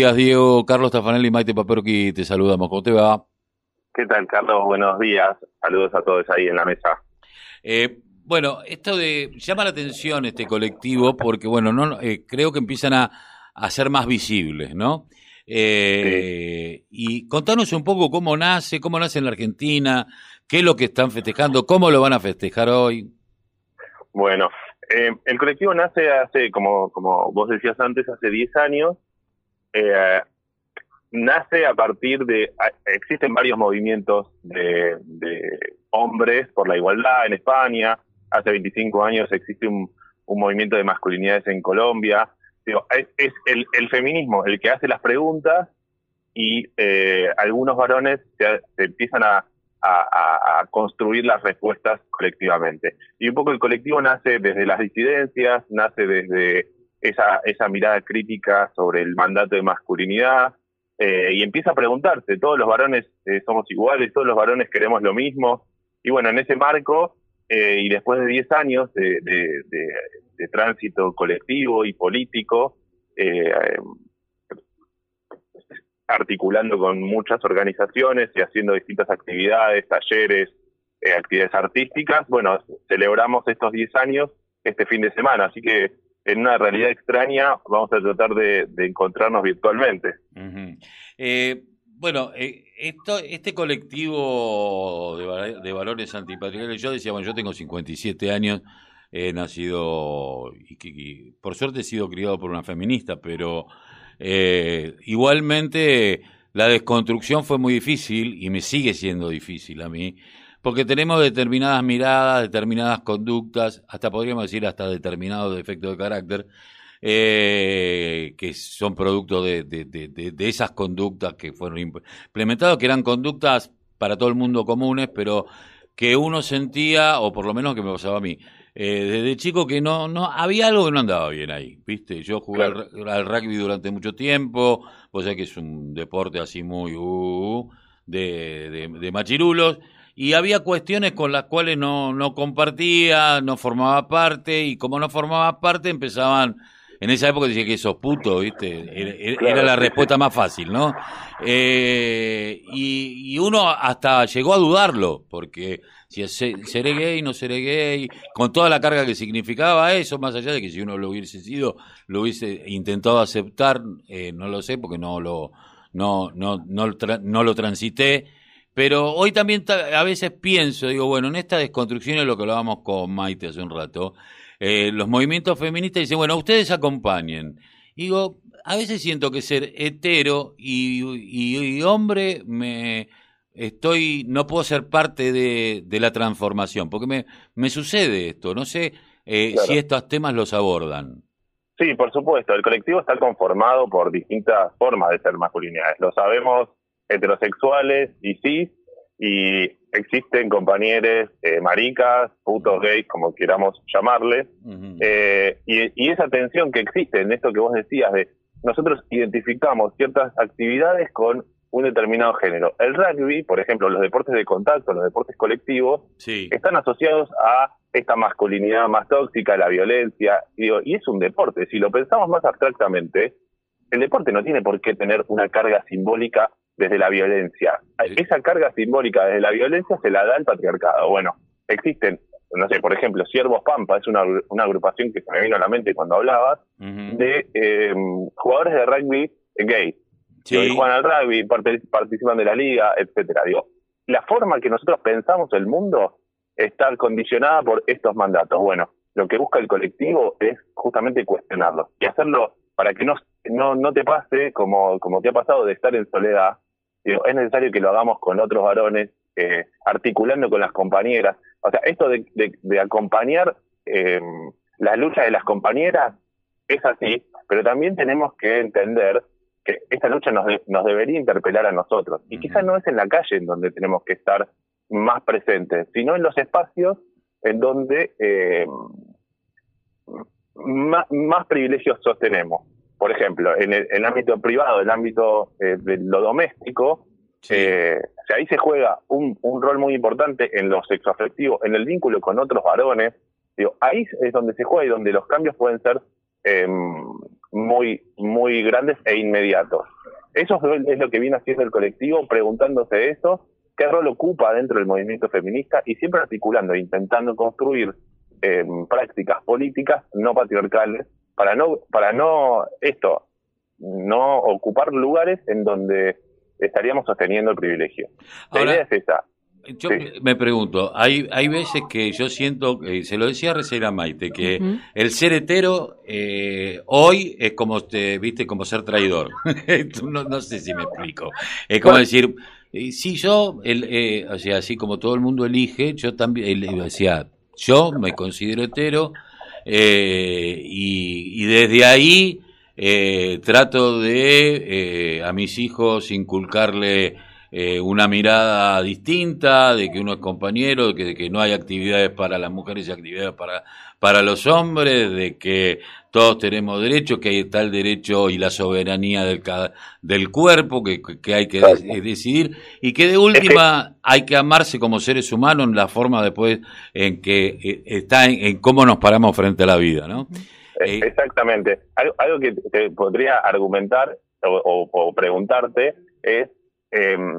días, Diego. Carlos Tafanelli Maite Paperoqui te saludamos. ¿Cómo te va? ¿Qué tal, Carlos? Buenos días. Saludos a todos ahí en la mesa. Eh, bueno, esto de llama la atención este colectivo porque, bueno, no eh, creo que empiezan a, ser más visibles, ¿no? Eh, y contanos un poco cómo nace, cómo nace en la Argentina, qué es lo que están festejando, cómo lo van a festejar hoy. Bueno, el colectivo nace hace, como, como vos decías antes, hace 10 años eh, nace a partir de, existen varios movimientos de, hombres por la igualdad en España, hace 25 años existe un, movimiento de masculinidades en Colombia, es, el, feminismo el que hace las preguntas y eh, algunos varones se, empiezan a, construir las respuestas colectivamente. Y un poco el colectivo nace desde las disidencias, nace desde esa, esa mirada crítica sobre el mandato de masculinidad eh, y empieza a preguntarse, todos los varones eh, somos iguales, todos los varones queremos lo mismo. Y bueno, en ese marco, eh, y después de 10 años de, de, tránsito colectivo y político, articulando con muchas organizaciones y haciendo distintas actividades, talleres, actividades artísticas, bueno, celebramos estos 10 años este fin de semana, así que en una realidad extraña, vamos a tratar de, encontrarnos virtualmente. Eh, bueno, eh, esto, este colectivo de, valores antipatriarcales, yo decía, bueno, yo tengo 57 años, he nacido, y, por suerte he sido criado por una feminista, pero eh, igualmente la desconstrucción fue muy difícil y me sigue siendo difícil a mí porque tenemos determinadas miradas, determinadas conductas, hasta podríamos decir hasta determinados defectos de carácter, eh, que son producto de, de, esas conductas que fueron implementadas, que eran conductas para todo el mundo comunes, pero que uno sentía, o por lo menos que me pasaba a mí, eh, desde chico que no, no había algo que no andaba bien ahí, ¿viste? Yo jugué al, rugby durante mucho tiempo, o sea que es un deporte así muy uh, de, de machirulos, y había cuestiones con las cuales no, no compartía, no formaba parte, y como no formaba parte empezaban, en esa época decía que sos puto, ¿viste? Era, la respuesta más fácil, ¿no? Eh, y, uno hasta llegó a dudarlo, porque si seré gay, no seré gay, con toda la carga que significaba eso, más allá de que si uno lo hubiese sido, lo hubiese intentado aceptar, eh, no lo sé, porque no lo, no, no, no, no lo transité, pero hoy también a veces pienso, digo, bueno, en esta desconstrucción es lo que hablábamos con Maite hace un rato, eh, los movimientos feministas dicen, bueno, ustedes acompañen. Digo, a veces siento que ser hetero y, hombre me estoy no puedo ser parte de, la transformación porque me, me sucede esto no sé eh, si estos temas los abordan sí por supuesto el colectivo está conformado por distintas formas de ser masculinidades lo sabemos heterosexuales y cis, y existen compañeros eh, maricas, putos gays, como queramos llamarles, eh, y, esa tensión que existe en esto que vos decías de nosotros identificamos ciertas actividades con un determinado género. El rugby, por ejemplo, los deportes de contacto, los deportes colectivos, están asociados a esta masculinidad más tóxica, la violencia, y, y es un deporte. Si lo pensamos más abstractamente, el deporte no tiene por qué tener una carga simbólica desde la violencia. Esa carga simbólica desde la violencia se la da el patriarcado. Bueno, existen, no sé, por ejemplo, Siervos Pampa es una, una agrupación que se me vino a la mente cuando hablabas, de em, jugadores de rugby gay. Que juegan al rugby, participan de la liga, etcétera. Digo, la forma que nosotros pensamos el mundo está condicionada por estos mandatos. Bueno, lo que busca el colectivo es justamente cuestionarlo y hacerlo para que no, no, no te pase como, como te ha pasado de estar en soledad es necesario que lo hagamos con otros varones, eh, articulando con las compañeras. O sea, esto de, acompañar eh, las luchas de las compañeras es así, pero también tenemos que entender que esta lucha nos, nos debería interpelar a nosotros. Y quizás no es en la calle en donde tenemos que estar más presentes, sino en los espacios en donde eh, más privilegios sostenemos por ejemplo, en el, ámbito privado, el ámbito eh, de lo doméstico, eh, ahí se juega un, rol muy importante en lo sexoafectivo, en el vínculo con otros varones. Digo, ahí es donde se juega y donde los cambios pueden ser em, muy, muy grandes e inmediatos. Eso es lo que viene haciendo el colectivo, preguntándose eso, qué rol ocupa dentro del movimiento feminista y siempre articulando, intentando construir eh, prácticas políticas no patriarcales para no, para no esto, no ocupar lugares en donde estaríamos sosteniendo el privilegio. La idea es esa. Yo me pregunto, hay, hay veces que yo siento, eh, se lo decía recién a Maite, que el ser hetero eh, hoy es como, te, viste, como ser traidor. no, no, sé si me explico. Es como decir, eh, si yo, el, o sea, así como todo el mundo elige, yo también, decía, yo me considero hetero y, y desde ahí eh, trato de eh, a mis hijos inculcarle eh, una mirada distinta, de que uno es compañero, de que, de que, no hay actividades para las mujeres y actividades para, para los hombres, de que todos tenemos derechos, que hay tal derecho y la soberanía del, del cuerpo, que, que hay que decidir, y que de última hay que amarse como seres humanos en la forma después en que está en, en cómo nos paramos frente a la vida, ¿no? Exactamente. Algo, que te podría argumentar o, preguntarte es em,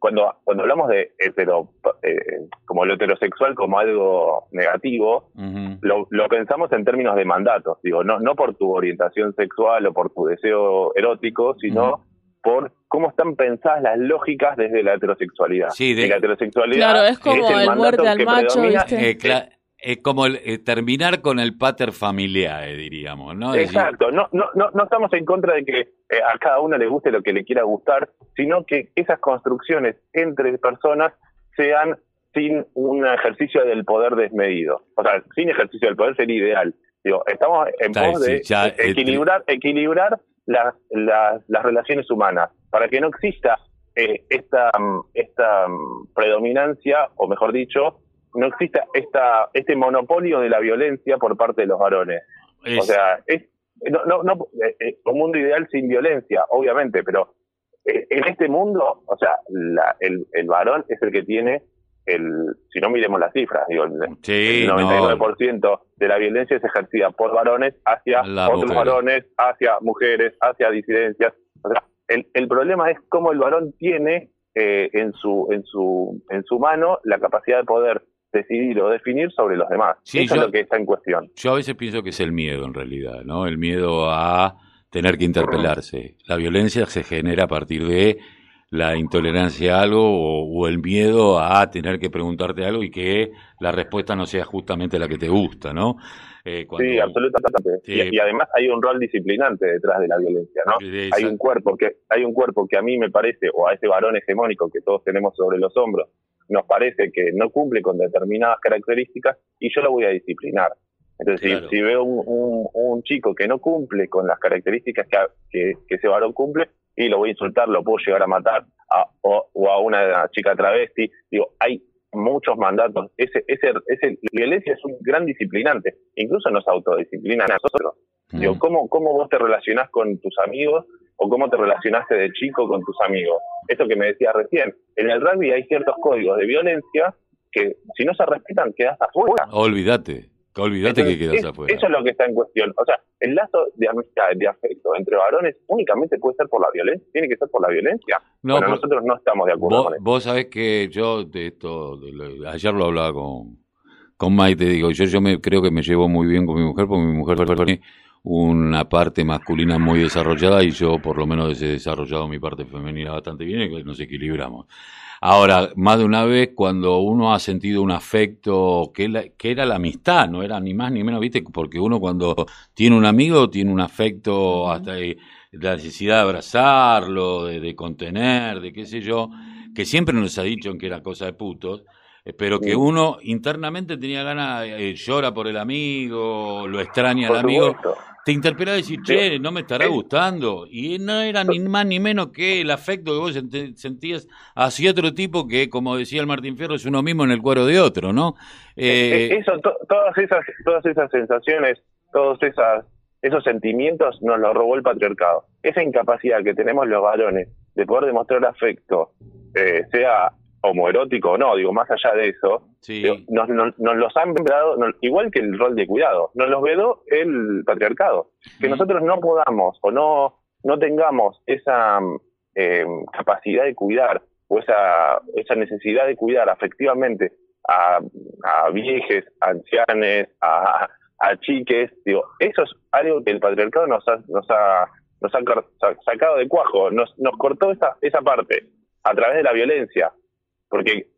cuando cuando hablamos de hetero, eh, como lo heterosexual como algo negativo, lo, lo, pensamos en términos de mandatos, digo, no no por tu orientación sexual o por tu deseo erótico, sino por cómo están pensadas las lógicas desde la heterosexualidad. Sí, de, la heterosexualidad claro, es como el, muerte al macho, ¿viste? Eh, es como eh, terminar con el pater familiar, eh, diríamos, ¿no? Exacto, no, no, no, no estamos en contra de que eh, a cada uno le guste lo que le quiera gustar, sino que esas construcciones entre personas sean sin un ejercicio del poder desmedido. O sea, sin ejercicio del poder sería ideal. Digo, estamos en pos de equilibrar, equilibrar las, las, las, relaciones humanas para que no exista esta, esta mm, predominancia, o mejor dicho, no exista esta, este monopolio de la violencia por parte de los varones. O sea, es no, no, no, eh, eh, un mundo ideal sin violencia, obviamente, pero eh, en este mundo, o sea, la, el, el varón es el que tiene el, si no miremos las cifras, digo, el, 99% de la violencia es ejercida por varones hacia otros varones, hacia mujeres, hacia disidencias. O sea, el, el problema es cómo el varón tiene eh, en su en su en su mano la capacidad de poder decidir o definir sobre los demás. Eso es lo que está en cuestión. Yo a veces pienso que es el miedo en realidad, ¿no? El miedo a tener que interpelarse. La violencia se genera a partir de la intolerancia a algo o, el miedo a tener que preguntarte algo y que la respuesta no sea justamente la que te gusta, ¿no? Eh, sí, absolutamente. Y, además hay un rol disciplinante detrás de la violencia, ¿no? hay un cuerpo que hay un cuerpo que a mí me parece o a ese varón hegemónico que todos tenemos sobre los hombros nos parece que no cumple con determinadas características y yo lo voy a disciplinar. Entonces, si, veo un, un, chico que no cumple con las características que, que, ese varón cumple, y lo voy a insultar, lo puedo llegar a matar, a, o, a una chica travesti, digo, hay muchos mandatos. Ese, ese, ese, violencia es un gran disciplinante, incluso nos autodisciplina a nosotros. Digo, ¿cómo, ¿cómo vos te relacionás con tus amigos o cómo te relacionaste de chico con tus amigos? Esto que me decías recién. En el rugby hay ciertos códigos de violencia que si no se respetan quedas afuera. Olvídate. Olvídate que quedas afuera. Eso es lo que está en cuestión. O sea, el lazo de amistad, de afecto entre varones únicamente puede ser por la violencia. Tiene que ser por la violencia. No, bueno, nosotros no estamos de acuerdo vos, con eso. Vos sabés que yo, de esto, ayer lo hablaba con, con Maite, digo, yo, yo me, creo que me llevo muy bien con mi mujer, porque mi mujer una parte masculina muy desarrollada y yo por lo menos he desarrollado mi parte femenina bastante bien y nos equilibramos. Ahora, más de una vez cuando uno ha sentido un afecto que, que era la amistad, no era ni más ni menos, viste, porque uno cuando tiene un amigo tiene un afecto hasta la necesidad de abrazarlo, de, contener, de qué sé yo, que siempre nos ha dicho que era cosa de putos, eh, pero que uno internamente tenía ganas, eh, llora por el amigo, lo extraña al amigo te interpelaba y decir, che, no me estará gustando. Y no era ni más ni menos que el afecto que vos sentías hacia otro tipo que, como decía el Martín Fierro, es uno mismo en el cuero de otro, ¿no? Eh, eh, eso, todas esas, todas esas sensaciones, todos esas, esos sentimientos nos los robó el patriarcado. Esa incapacidad que tenemos los varones de poder demostrar afecto, eh, sea homoerótico o no, digo, más allá de eso, nos, los han vedado, igual que el rol de cuidado, nos los vedó el patriarcado. Que nosotros no podamos o no, no tengamos esa eh, capacidad de cuidar o esa, esa necesidad de cuidar afectivamente a, a viejes, a ancianes, a, a chiques, digo, eso es algo que el patriarcado nos ha, nos ha, nos ha sacado de cuajo, nos, nos cortó esa, esa parte a través de la violencia. Porque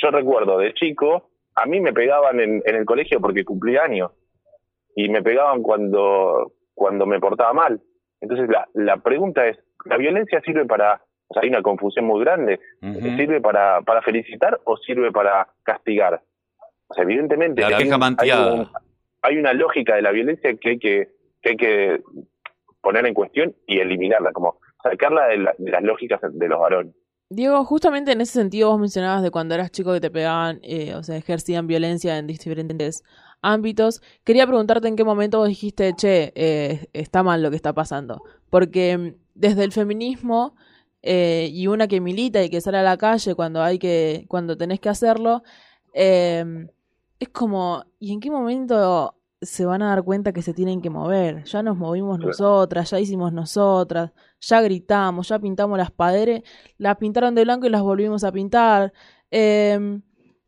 yo recuerdo de chico, a mí me pegaban en, en el colegio porque cumplía años y me pegaban cuando, cuando me portaba mal. Entonces la, la pregunta es, ¿la violencia sirve para, o sea, hay una confusión muy grande, ¿sirve para, para felicitar o sirve para castigar? O sea, evidentemente hay, hay, una lógica de la violencia que hay que, que hay que poner en cuestión y eliminarla, como sacarla de, de las lógicas de los varones. Diego, justamente en ese sentido vos mencionabas de cuando eras chico que te pegaban, eh, o sea, ejercían violencia en diferentes ámbitos. Quería preguntarte en qué momento vos dijiste, che, eh, está mal lo que está pasando. Porque mm, desde el feminismo eh, y una que milita y que sale a la calle cuando hay que, cuando tenés que hacerlo, em, es como, ¿y en qué momento se van a dar cuenta que se tienen que mover. Ya nos movimos nosotras, ya hicimos nosotras, ya gritamos, ya pintamos las paredes, las pintaron de blanco y las volvimos a pintar. Em,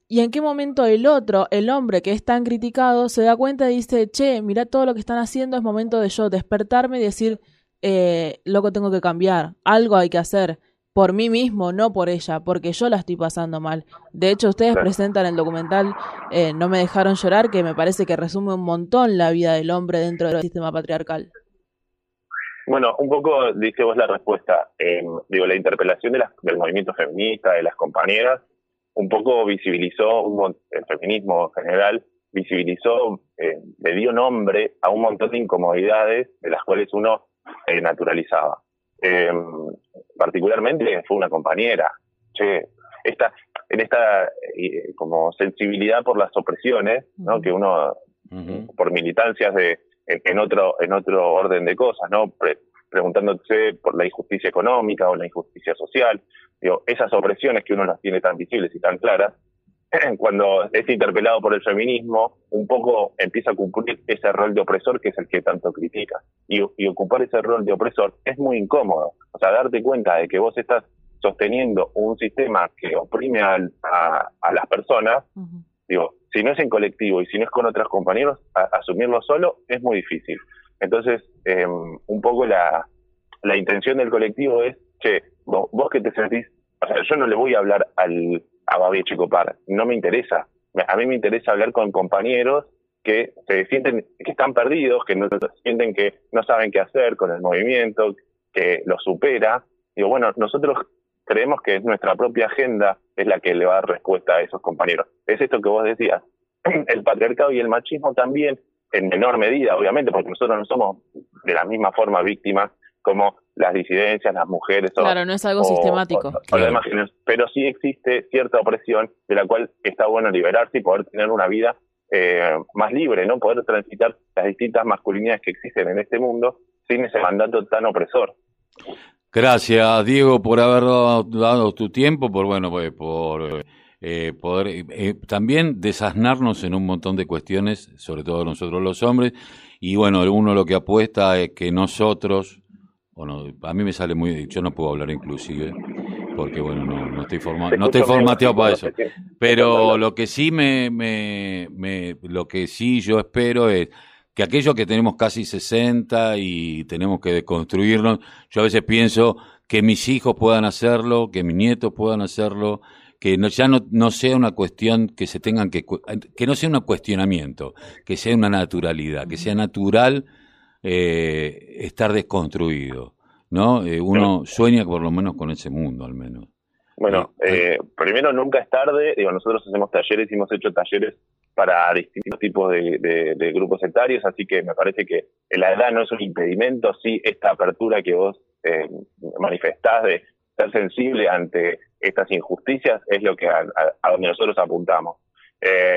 ¿Y en qué momento el otro, el hombre que es tan criticado, se da cuenta y dice, che, mira todo lo que están haciendo, es momento de yo despertarme y decir, eh, loco, tengo que cambiar, algo hay que hacer por mí mismo, no por ella, porque yo la estoy pasando mal. De hecho, ustedes presentan el documental eh, No me dejaron llorar, que me parece que resume un montón la vida del hombre dentro del sistema patriarcal. Bueno, un poco dice vos la respuesta. digo, la interpelación de del movimiento feminista, de las compañeras, un poco visibilizó, un, el feminismo en general, visibilizó, eh, le dio nombre a un montón de incomodidades de las cuales uno eh, naturalizaba. Eh, particularmente fue una compañera. Che, esta, en esta eh, como sensibilidad por las opresiones, ¿no? Que uno, por militancias de, en, otro, en otro orden de cosas, ¿no? preguntándose por la injusticia económica o la injusticia social, digo, esas opresiones que uno las tiene tan visibles y tan claras, cuando es interpelado por el feminismo, un poco empieza a cumplir ese rol de opresor que es el que tanto critica. Y, ocupar ese rol de opresor es muy incómodo. O sea, darte cuenta de que vos estás sosteniendo un sistema que oprime a, las personas, digo, si no es en colectivo y si no es con otros compañeros, asumirlo solo es muy difícil. Entonces, em, un poco la, la intención del colectivo es, che, vos, vos que te sentís, o sea, yo no le voy a hablar al a Babi Chicopar. No me interesa. A mí me interesa hablar con compañeros que se sienten que están perdidos, que no sienten que no saben qué hacer con el movimiento, que lo supera. Digo, bueno, nosotros creemos que nuestra propia agenda es la que le va a dar respuesta a esos compañeros. Es esto que vos decías. El patriarcado y el machismo también, en menor medida, obviamente, porque nosotros no somos de la misma forma víctimas como las disidencias, las mujeres. Claro, no es algo sistemático. pero sí existe cierta opresión de la cual está bueno liberarse y poder tener una vida eh, más libre, ¿no? Poder transitar las distintas masculinidades que existen en este mundo sin ese mandato tan opresor. Gracias, Diego, por haber dado, tu tiempo, por bueno, pues, por eh, poder eh, también desasnarnos en un montón de cuestiones, sobre todo nosotros los hombres. Y bueno, uno lo que apuesta es que nosotros, bueno, a mí me sale muy, yo no puedo hablar inclusive, porque bueno, no, no estoy, no estoy formateado para eso. Pero lo que sí me, me, me, lo que sí yo espero es que aquellos que tenemos casi 60 y tenemos que deconstruirnos, yo a veces pienso que mis hijos puedan hacerlo, que mis nietos puedan hacerlo, que no, ya no, no sea una cuestión que se tengan que, que no sea un cuestionamiento, que sea una naturalidad, que sea natural eh, estar desconstruido, ¿no? Eh, uno sueña por lo menos con ese mundo, al menos. Bueno, eh, primero nunca es tarde, digo, nosotros hacemos talleres y hemos hecho talleres para distintos tipos de, grupos etarios, así que me parece que la edad no es un impedimento, sí esta apertura que vos eh, manifestás de ser sensible ante estas injusticias es lo que a, donde nosotros apuntamos.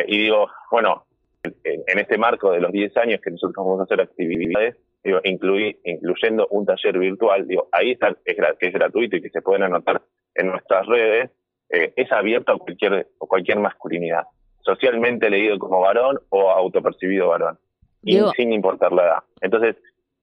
y digo, bueno, en, este marco de los 10 años que nosotros vamos a hacer actividades, digo, incluyendo un taller virtual, digo, ahí está, es, que es gratuito y que se pueden anotar en nuestras redes, eh, es abierto a cualquier, cualquier masculinidad. socialmente leído como varón o autopercibido varón, y sin importar la edad. Entonces,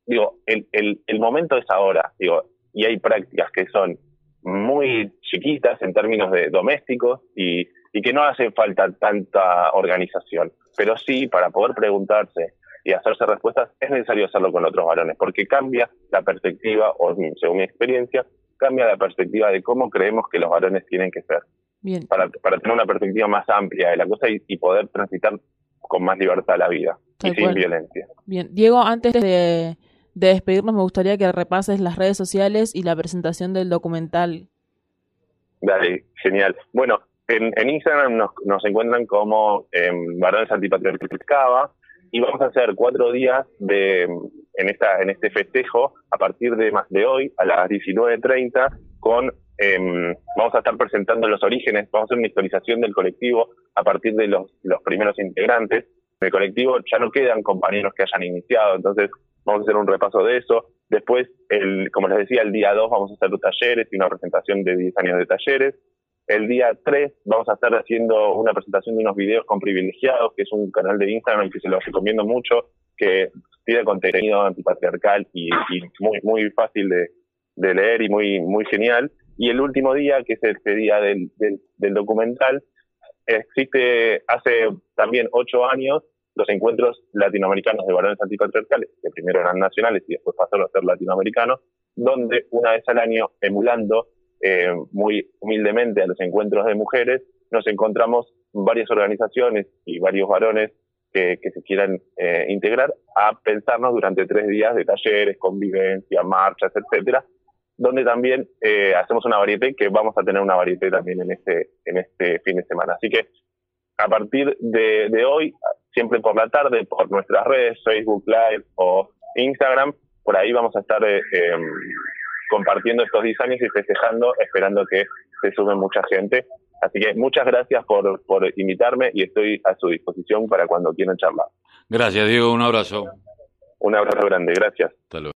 digo, el, el, el momento es ahora, digo, y hay prácticas que son muy chiquitas en términos de domésticos y, y que no hace falta tanta organización, pero sí para poder preguntarse y hacerse respuestas es necesario hacerlo con otros varones, porque cambia la perspectiva, o según mi experiencia, cambia la perspectiva de cómo creemos que los varones tienen que ser. Bien. Para, para tener una perspectiva más amplia de la cosa y, poder transitar con más libertad la vida y sin violencia. Bien, Diego, antes de, despedirnos me gustaría que repases las redes sociales y la presentación del documental. Dale, genial. Bueno, en, Instagram nos, encuentran como eh, Varones Antipatriarcales y vamos a hacer cuatro días de en esta en este festejo a partir de más de hoy a las 19.30 con em, vamos a estar presentando los orígenes, vamos a hacer una historización del colectivo a partir de los, los primeros integrantes. del colectivo ya no quedan compañeros que hayan iniciado, entonces vamos a hacer un repaso de eso. Después, el, como les decía, el día 2 vamos a hacer talleres y una presentación de 10 años de talleres. El día 3 vamos a estar haciendo una presentación de unos videos con privilegiados, que es un canal de Instagram que se los recomiendo mucho, que tiene contenido antipatriarcal y, muy, muy fácil de, leer y muy, muy genial. Y el último día, que es este día del, del, documental, existe hace también ocho años los encuentros latinoamericanos de varones antipatriarcales, que primero eran nacionales y después pasaron a ser latinoamericanos, donde una vez al año, emulando eh, muy humildemente a los encuentros de mujeres, nos encontramos varias organizaciones y varios varones que, se quieran eh, integrar a pensarnos durante tres días de talleres, convivencia, marchas, etcétera, donde también eh, hacemos una varieté que vamos a tener una varieté también en este en este fin de semana. Así que a partir de, de hoy, siempre por la tarde, por nuestras redes, Facebook Live o Instagram, por ahí vamos a estar eh, em, compartiendo estos 10 años y festejando, esperando que se sume mucha gente. Así que muchas gracias por, por invitarme y estoy a su disposición para cuando quieran charlar. Gracias, Diego. Un abrazo. Un abrazo grande. Gracias. Hasta luego.